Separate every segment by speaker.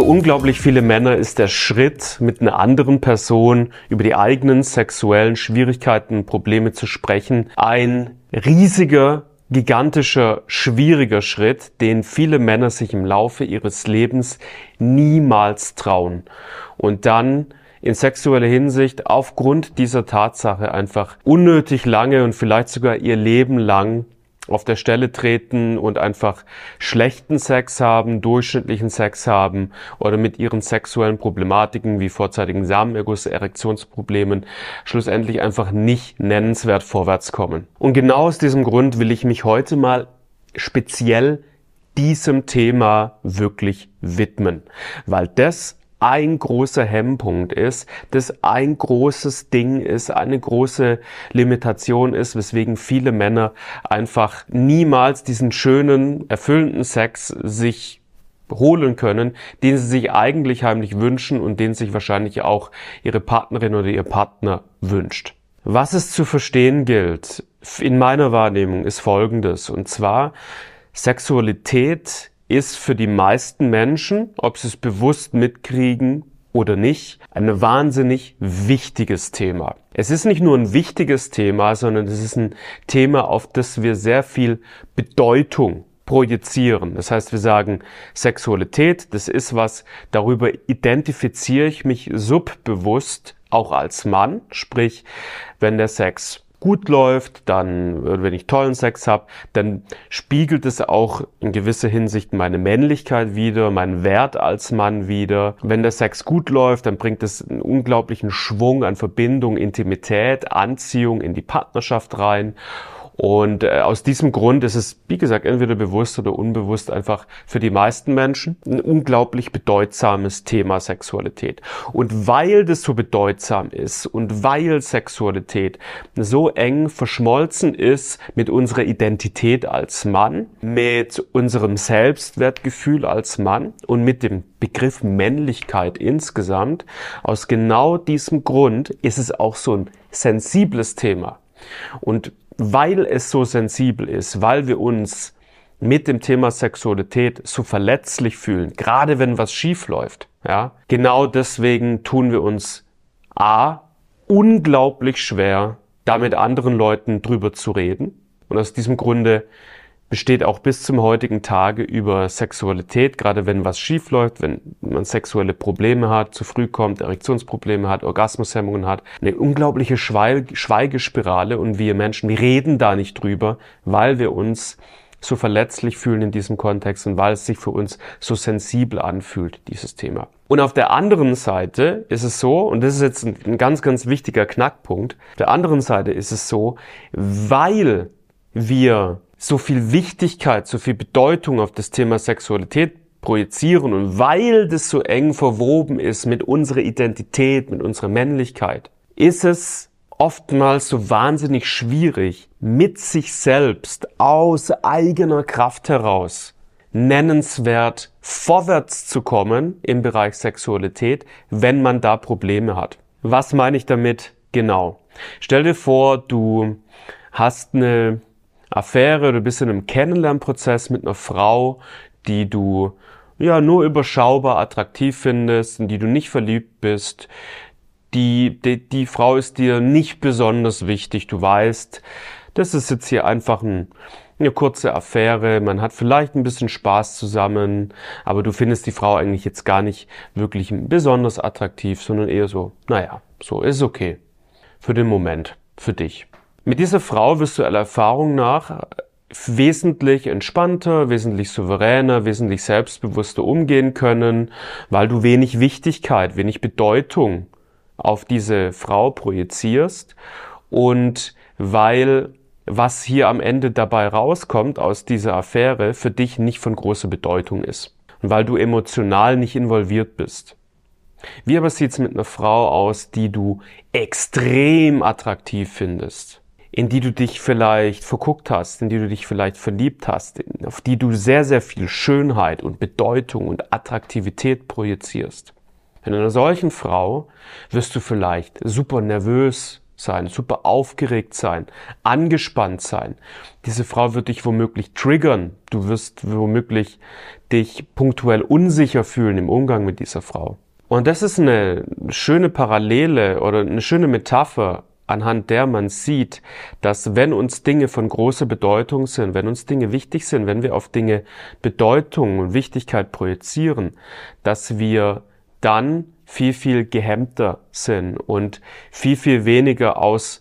Speaker 1: Für unglaublich viele Männer ist der Schritt, mit einer anderen Person über die eigenen sexuellen Schwierigkeiten, Probleme zu sprechen, ein riesiger gigantischer, schwieriger Schritt, den viele Männer sich im Laufe ihres Lebens niemals trauen. Und dann in sexueller Hinsicht aufgrund dieser Tatsache einfach unnötig lange und vielleicht sogar ihr Leben lang auf der Stelle treten und einfach schlechten Sex haben, durchschnittlichen Sex haben oder mit ihren sexuellen Problematiken wie vorzeitigen Samenerguss, Erektionsproblemen schlussendlich einfach nicht nennenswert vorwärts kommen. Und genau aus diesem Grund will ich mich heute mal speziell diesem Thema wirklich widmen, weil das ein großer Hemmpunkt ist, das ein großes Ding ist, eine große Limitation ist, weswegen viele Männer einfach niemals diesen schönen, erfüllenden Sex sich holen können, den sie sich eigentlich heimlich wünschen und den sich wahrscheinlich auch ihre Partnerin oder ihr Partner wünscht. Was es zu verstehen gilt, in meiner Wahrnehmung, ist Folgendes. Und zwar, Sexualität ist für die meisten Menschen, ob sie es bewusst mitkriegen oder nicht, ein wahnsinnig wichtiges Thema. Es ist nicht nur ein wichtiges Thema, sondern es ist ein Thema, auf das wir sehr viel Bedeutung projizieren. Das heißt, wir sagen, Sexualität, das ist was, darüber identifiziere ich mich subbewusst auch als Mann, sprich, wenn der Sex gut läuft, dann, wenn ich tollen Sex habe, dann spiegelt es auch in gewisser Hinsicht meine Männlichkeit wieder, meinen Wert als Mann wieder. Wenn der Sex gut läuft, dann bringt es einen unglaublichen Schwung an Verbindung, Intimität, Anziehung in die Partnerschaft rein. Und äh, aus diesem Grund ist es, wie gesagt, entweder bewusst oder unbewusst einfach für die meisten Menschen ein unglaublich bedeutsames Thema Sexualität. Und weil das so bedeutsam ist und weil Sexualität so eng verschmolzen ist mit unserer Identität als Mann, mit unserem Selbstwertgefühl als Mann und mit dem Begriff Männlichkeit insgesamt, aus genau diesem Grund ist es auch so ein sensibles Thema. Und weil es so sensibel ist, weil wir uns mit dem Thema Sexualität so verletzlich fühlen, gerade wenn was schief läuft, ja, genau deswegen tun wir uns A, unglaublich schwer, da mit anderen Leuten drüber zu reden. Und aus diesem Grunde besteht auch bis zum heutigen Tage über Sexualität, gerade wenn was schief läuft, wenn man sexuelle Probleme hat, zu früh kommt, Erektionsprobleme hat, Orgasmushemmungen hat, eine unglaubliche Schweigespirale und wir Menschen, wir reden da nicht drüber, weil wir uns so verletzlich fühlen in diesem Kontext und weil es sich für uns so sensibel anfühlt, dieses Thema. Und auf der anderen Seite ist es so, und das ist jetzt ein ganz, ganz wichtiger Knackpunkt, auf der anderen Seite ist es so, weil wir so viel Wichtigkeit, so viel Bedeutung auf das Thema Sexualität projizieren und weil das so eng verwoben ist mit unserer Identität, mit unserer Männlichkeit, ist es oftmals so wahnsinnig schwierig, mit sich selbst aus eigener Kraft heraus nennenswert vorwärts zu kommen im Bereich Sexualität, wenn man da Probleme hat. Was meine ich damit genau? Stell dir vor, du hast eine Affäre, du bist in einem Kennenlernprozess mit einer Frau, die du ja nur überschaubar attraktiv findest, in die du nicht verliebt bist. Die, die, die Frau ist dir nicht besonders wichtig. Du weißt, das ist jetzt hier einfach ein, eine kurze Affäre. Man hat vielleicht ein bisschen Spaß zusammen, aber du findest die Frau eigentlich jetzt gar nicht wirklich besonders attraktiv, sondern eher so, naja, so ist okay. Für den Moment, für dich. Mit dieser Frau wirst du aller Erfahrung nach wesentlich entspannter, wesentlich souveräner, wesentlich selbstbewusster umgehen können, weil du wenig Wichtigkeit, wenig Bedeutung auf diese Frau projizierst und weil was hier am Ende dabei rauskommt aus dieser Affäre für dich nicht von großer Bedeutung ist und weil du emotional nicht involviert bist. Wie aber sieht's mit einer Frau aus, die du extrem attraktiv findest? In die du dich vielleicht verguckt hast, in die du dich vielleicht verliebt hast, auf die du sehr, sehr viel Schönheit und Bedeutung und Attraktivität projizierst. In einer solchen Frau wirst du vielleicht super nervös sein, super aufgeregt sein, angespannt sein. Diese Frau wird dich womöglich triggern. Du wirst womöglich dich punktuell unsicher fühlen im Umgang mit dieser Frau. Und das ist eine schöne Parallele oder eine schöne Metapher, anhand der man sieht, dass wenn uns Dinge von großer Bedeutung sind, wenn uns Dinge wichtig sind, wenn wir auf Dinge Bedeutung und Wichtigkeit projizieren, dass wir dann viel, viel gehemmter sind und viel, viel weniger aus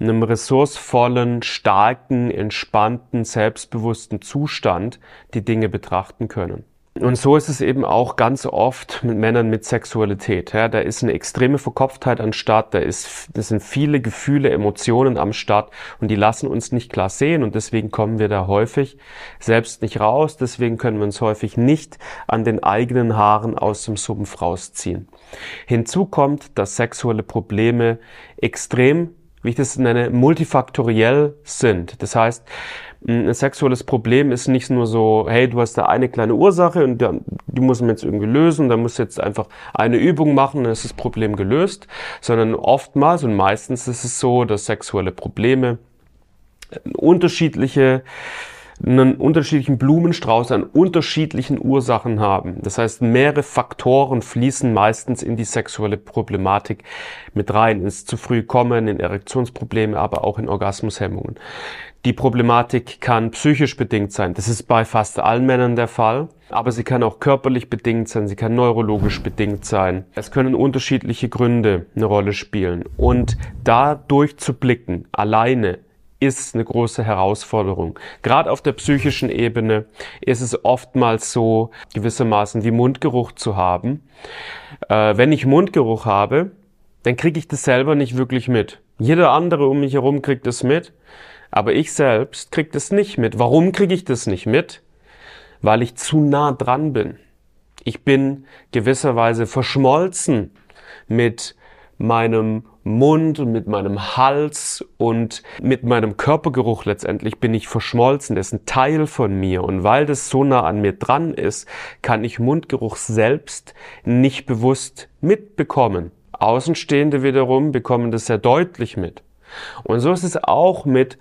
Speaker 1: einem ressourcevollen, starken, entspannten, selbstbewussten Zustand die Dinge betrachten können. Und so ist es eben auch ganz oft mit Männern mit Sexualität. Ja, da ist eine extreme Verkopftheit am Start, da, ist, da sind viele Gefühle, Emotionen am Start und die lassen uns nicht klar sehen und deswegen kommen wir da häufig selbst nicht raus, deswegen können wir uns häufig nicht an den eigenen Haaren aus dem Sumpf rausziehen. Hinzu kommt, dass sexuelle Probleme extrem wie ich das nenne, multifaktoriell sind. Das heißt, ein sexuelles Problem ist nicht nur so, hey, du hast da eine kleine Ursache und die muss man jetzt irgendwie lösen, da musst du jetzt einfach eine Übung machen, dann ist das Problem gelöst, sondern oftmals und meistens ist es so, dass sexuelle Probleme unterschiedliche einen unterschiedlichen Blumenstrauß an unterschiedlichen Ursachen haben. Das heißt, mehrere Faktoren fließen meistens in die sexuelle Problematik mit rein, ins zu früh kommen, in Erektionsprobleme, aber auch in Orgasmushemmungen. Die Problematik kann psychisch bedingt sein. Das ist bei fast allen Männern der Fall. Aber sie kann auch körperlich bedingt sein. Sie kann neurologisch bedingt sein. Es können unterschiedliche Gründe eine Rolle spielen. Und da durchzublicken, alleine, ist eine große Herausforderung. Gerade auf der psychischen Ebene ist es oftmals so, gewissermaßen wie Mundgeruch zu haben. Äh, wenn ich Mundgeruch habe, dann kriege ich das selber nicht wirklich mit. Jeder andere um mich herum kriegt es mit, aber ich selbst kriege das nicht mit. Warum kriege ich das nicht mit? Weil ich zu nah dran bin. Ich bin gewisserweise verschmolzen mit meinem Mund und mit meinem Hals und mit meinem Körpergeruch letztendlich bin ich verschmolzen. Das ist ein Teil von mir. Und weil das so nah an mir dran ist, kann ich Mundgeruch selbst nicht bewusst mitbekommen. Außenstehende wiederum bekommen das sehr deutlich mit. Und so ist es auch mit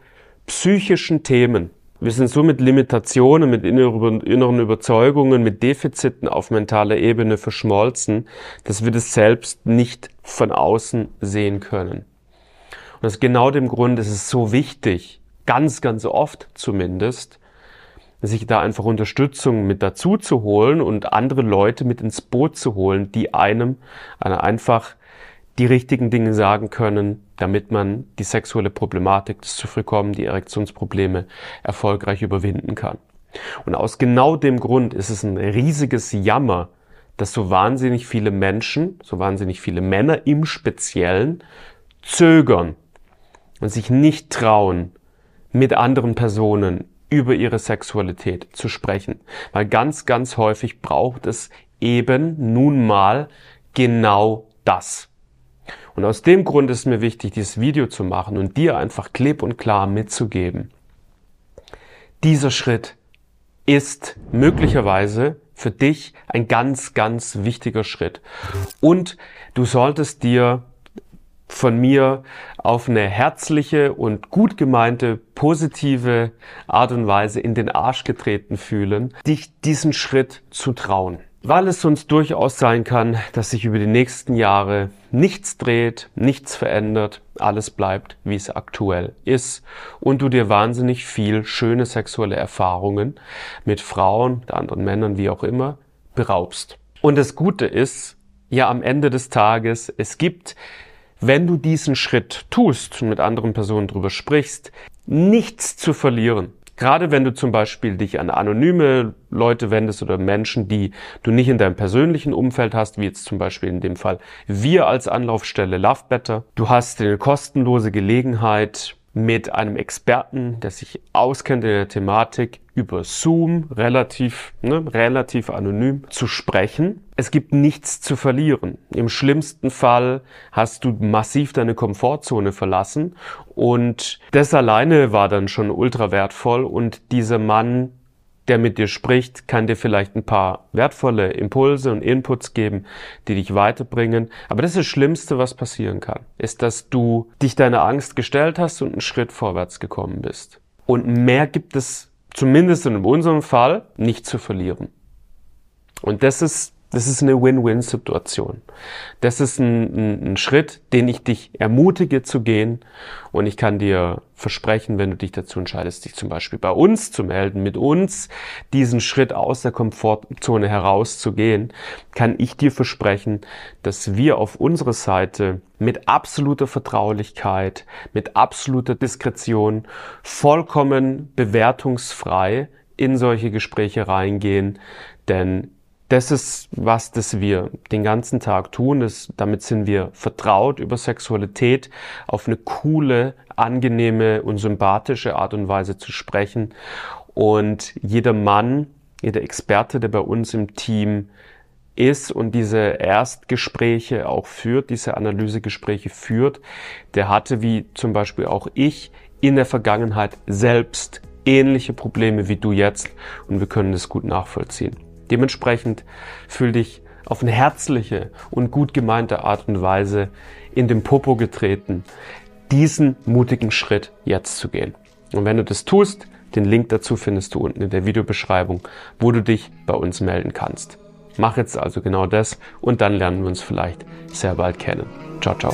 Speaker 1: psychischen Themen. Wir sind so mit Limitationen, mit inneren Überzeugungen, mit Defiziten auf mentaler Ebene verschmolzen, dass wir das selbst nicht von außen sehen können. Und aus genau dem Grund ist es so wichtig, ganz, ganz oft zumindest, sich da einfach Unterstützung mit dazu zu holen und andere Leute mit ins Boot zu holen, die einem einfach die richtigen Dinge sagen können, damit man die sexuelle Problematik, das zu früh kommen, die Erektionsprobleme erfolgreich überwinden kann. Und aus genau dem Grund ist es ein riesiges Jammer, dass so wahnsinnig viele Menschen, so wahnsinnig viele Männer im Speziellen zögern und sich nicht trauen, mit anderen Personen über ihre Sexualität zu sprechen. Weil ganz, ganz häufig braucht es eben nun mal genau das. Und aus dem Grund ist mir wichtig, dieses Video zu machen und dir einfach klipp und klar mitzugeben. Dieser Schritt ist möglicherweise für dich ein ganz, ganz wichtiger Schritt. Und du solltest dir von mir auf eine herzliche und gut gemeinte, positive Art und Weise in den Arsch getreten fühlen, dich diesen Schritt zu trauen weil es sonst durchaus sein kann, dass sich über die nächsten Jahre nichts dreht, nichts verändert, alles bleibt, wie es aktuell ist und du dir wahnsinnig viel schöne sexuelle Erfahrungen mit Frauen, mit anderen Männern, wie auch immer, beraubst. Und das Gute ist, ja, am Ende des Tages, es gibt, wenn du diesen Schritt tust und mit anderen Personen drüber sprichst, nichts zu verlieren. Gerade wenn du zum Beispiel dich an anonyme Leute wendest oder Menschen, die du nicht in deinem persönlichen Umfeld hast, wie jetzt zum Beispiel in dem Fall wir als Anlaufstelle Love Better. Du hast eine kostenlose Gelegenheit, mit einem Experten, der sich auskennt in der Thematik, über Zoom relativ, ne, relativ anonym zu sprechen. Es gibt nichts zu verlieren. Im schlimmsten Fall hast du massiv deine Komfortzone verlassen und das alleine war dann schon ultra wertvoll und dieser Mann der mit dir spricht, kann dir vielleicht ein paar wertvolle Impulse und Inputs geben, die dich weiterbringen. Aber das ist das Schlimmste, was passieren kann, ist, dass du dich deiner Angst gestellt hast und einen Schritt vorwärts gekommen bist. Und mehr gibt es zumindest in unserem Fall nicht zu verlieren. Und das ist das ist eine Win-Win-Situation. Das ist ein, ein, ein, Schritt, den ich dich ermutige zu gehen. Und ich kann dir versprechen, wenn du dich dazu entscheidest, dich zum Beispiel bei uns zu melden, mit uns diesen Schritt aus der Komfortzone herauszugehen, kann ich dir versprechen, dass wir auf unserer Seite mit absoluter Vertraulichkeit, mit absoluter Diskretion, vollkommen bewertungsfrei in solche Gespräche reingehen, denn das ist was, das wir den ganzen Tag tun. Das, damit sind wir vertraut über Sexualität auf eine coole, angenehme und sympathische Art und Weise zu sprechen. Und jeder Mann, jeder Experte, der bei uns im Team ist und diese Erstgespräche auch führt, diese Analysegespräche führt, der hatte wie zum Beispiel auch ich in der Vergangenheit selbst ähnliche Probleme wie du jetzt und wir können das gut nachvollziehen. Dementsprechend fühl dich auf eine herzliche und gut gemeinte Art und Weise in den Popo getreten, diesen mutigen Schritt jetzt zu gehen. Und wenn du das tust, den Link dazu findest du unten in der Videobeschreibung, wo du dich bei uns melden kannst. Mach jetzt also genau das und dann lernen wir uns vielleicht sehr bald kennen. Ciao, ciao.